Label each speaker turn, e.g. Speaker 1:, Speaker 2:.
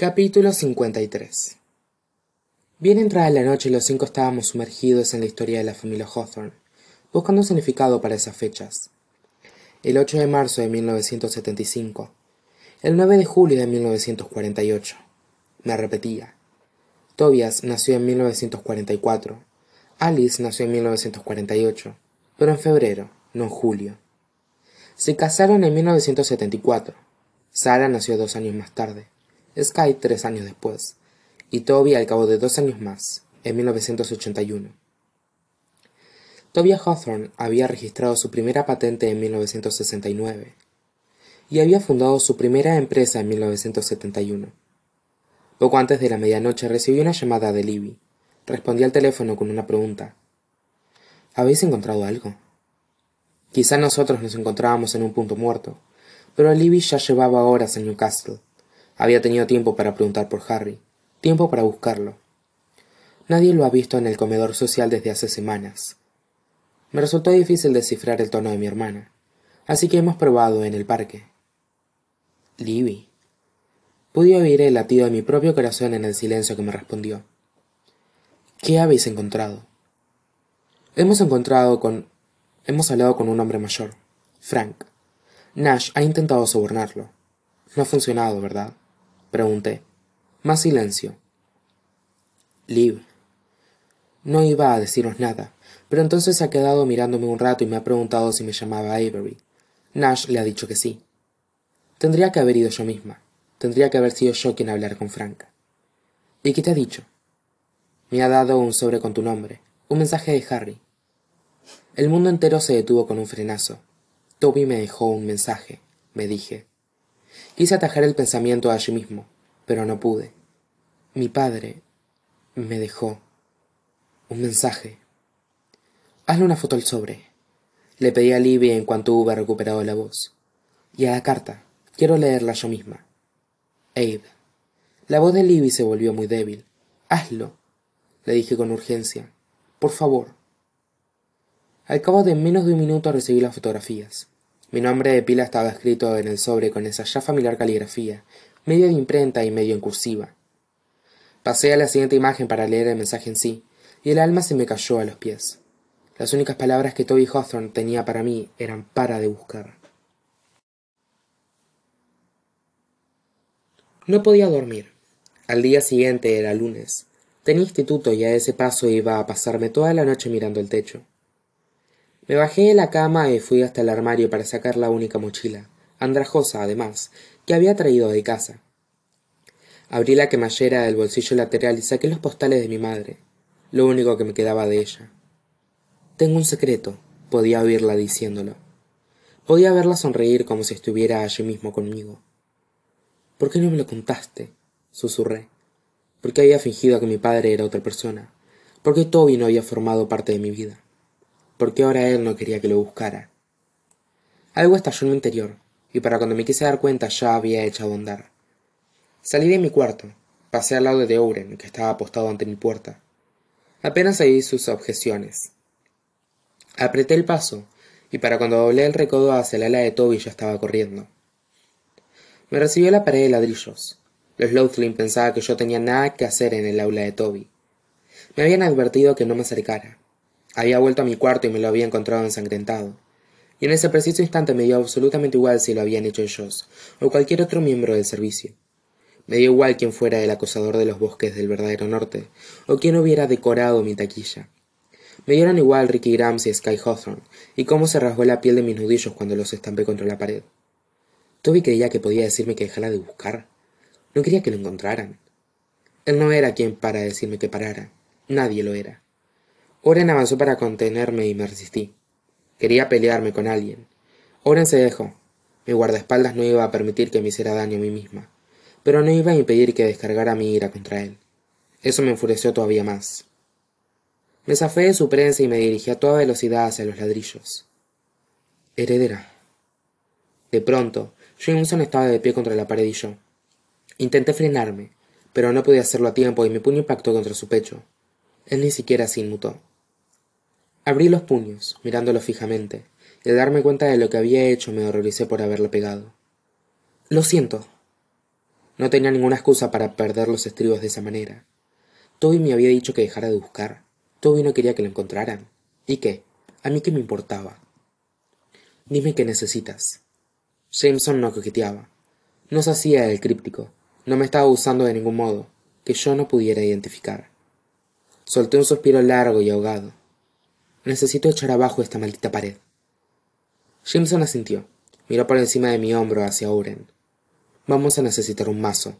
Speaker 1: Capítulo 53 Bien entrada la noche los cinco estábamos sumergidos en la historia de la familia Hawthorne, buscando significado para esas fechas. El 8 de marzo de 1975. El 9 de julio de 1948. Me repetía. Tobias nació en 1944. Alice nació en 1948, pero en febrero, no en julio. Se casaron en 1974. Sara nació dos años más tarde. Sky tres años después, y Toby al cabo de dos años más, en 1981. Toby Hawthorne había registrado su primera patente en 1969 y había fundado su primera empresa en 1971. Poco antes de la medianoche recibí una llamada de Libby. Respondí al teléfono con una pregunta. ¿Habéis encontrado algo? Quizá nosotros nos encontrábamos en un punto muerto, pero Libby ya llevaba horas en Newcastle había tenido tiempo para preguntar por Harry, tiempo para buscarlo. Nadie lo ha visto en el comedor social desde hace semanas. Me resultó difícil descifrar el tono de mi hermana, así que hemos probado en el parque. Libby. Pude oír el latido de mi propio corazón en el silencio que me respondió. ¿Qué habéis encontrado? Hemos encontrado con. Hemos hablado con un hombre mayor, Frank. Nash ha intentado sobornarlo. No ha funcionado, ¿verdad? Pregunté. Más silencio. Liv. No iba a deciros nada, pero entonces se ha quedado mirándome un rato y me ha preguntado si me llamaba Avery. Nash le ha dicho que sí. Tendría que haber ido yo misma. Tendría que haber sido yo quien hablara con Frank. ¿Y qué te ha dicho? Me ha dado un sobre con tu nombre, un mensaje de Harry. El mundo entero se detuvo con un frenazo. Toby me dejó un mensaje, me dije. Quise atajar el pensamiento allí mismo, pero no pude. Mi padre me dejó un mensaje. Hazle una foto al sobre. Le pedí a Libby en cuanto hube recuperado la voz. Y a la carta. Quiero leerla yo misma. Abe. La voz de Libby se volvió muy débil. Hazlo, le dije con urgencia. Por favor. Al cabo de menos de un minuto recibí las fotografías. Mi nombre de pila estaba escrito en el sobre con esa ya familiar caligrafía, medio de imprenta y medio en cursiva. Pasé a la siguiente imagen para leer el mensaje en sí, y el alma se me cayó a los pies. Las únicas palabras que Toby Hawthorne tenía para mí eran para de buscar. No podía dormir. Al día siguiente era lunes. Tenía instituto y a ese paso iba a pasarme toda la noche mirando el techo. Me bajé de la cama y fui hasta el armario para sacar la única mochila, andrajosa además, que había traído de casa. Abrí la quemallera del bolsillo lateral y saqué los postales de mi madre, lo único que me quedaba de ella. Tengo un secreto, podía oírla diciéndolo. Podía verla sonreír como si estuviera allí mismo conmigo. ¿Por qué no me lo contaste? susurré. ¿Por qué había fingido que mi padre era otra persona? ¿Por qué Toby no había formado parte de mi vida? Porque ahora él no quería que lo buscara. Algo estalló en mi interior, y para cuando me quise dar cuenta ya había echado a andar. Salí de mi cuarto, pasé al lado de Oren, que estaba apostado ante mi puerta. Apenas oí sus objeciones. Apreté el paso, y para cuando doblé el recodo hacia el ala de Toby ya estaba corriendo. Me recibió la pared de ladrillos. Los Lothling pensaba que yo tenía nada que hacer en el aula de Toby. Me habían advertido que no me acercara, había vuelto a mi cuarto y me lo había encontrado ensangrentado. Y en ese preciso instante me dio absolutamente igual si lo habían hecho ellos o cualquier otro miembro del servicio. Me dio igual quién fuera el acosador de los bosques del verdadero norte, o quién hubiera decorado mi taquilla. Me dieron igual Ricky Grams y Sky Hawthorne, y cómo se rasgó la piel de mis nudillos cuando los estampé contra la pared. Toby creía que podía decirme que dejara de buscar. No quería que lo encontraran. Él no era quien para decirme que parara. Nadie lo era. Oren avanzó para contenerme y me resistí. Quería pelearme con alguien. Oren se dejó. Mi guardaespaldas no iba a permitir que me hiciera daño a mí misma, pero no iba a impedir que descargara mi ira contra él. Eso me enfureció todavía más. Me zafé de su prensa y me dirigí a toda velocidad hacia los ladrillos. Heredera. De pronto, Jameson estaba de pie contra la pared y yo. Intenté frenarme, pero no pude hacerlo a tiempo y mi puño impactó contra su pecho. Él ni siquiera se inmutó. Abrí los puños, mirándolo fijamente, y al darme cuenta de lo que había hecho me horroricé por haberle pegado. Lo siento. no tenía ninguna excusa para perder los estribos de esa manera. Toby me había dicho que dejara de buscar. Toby no quería que lo encontraran. Y qué a mí qué me importaba dime qué necesitas. Jameson no coqueteaba. No se hacía el críptico. No me estaba usando de ningún modo que yo no pudiera identificar. Solté un suspiro largo y ahogado necesito echar abajo esta maldita pared. Jameson asintió. Miró por encima de mi hombro hacia Uren. Vamos a necesitar un mazo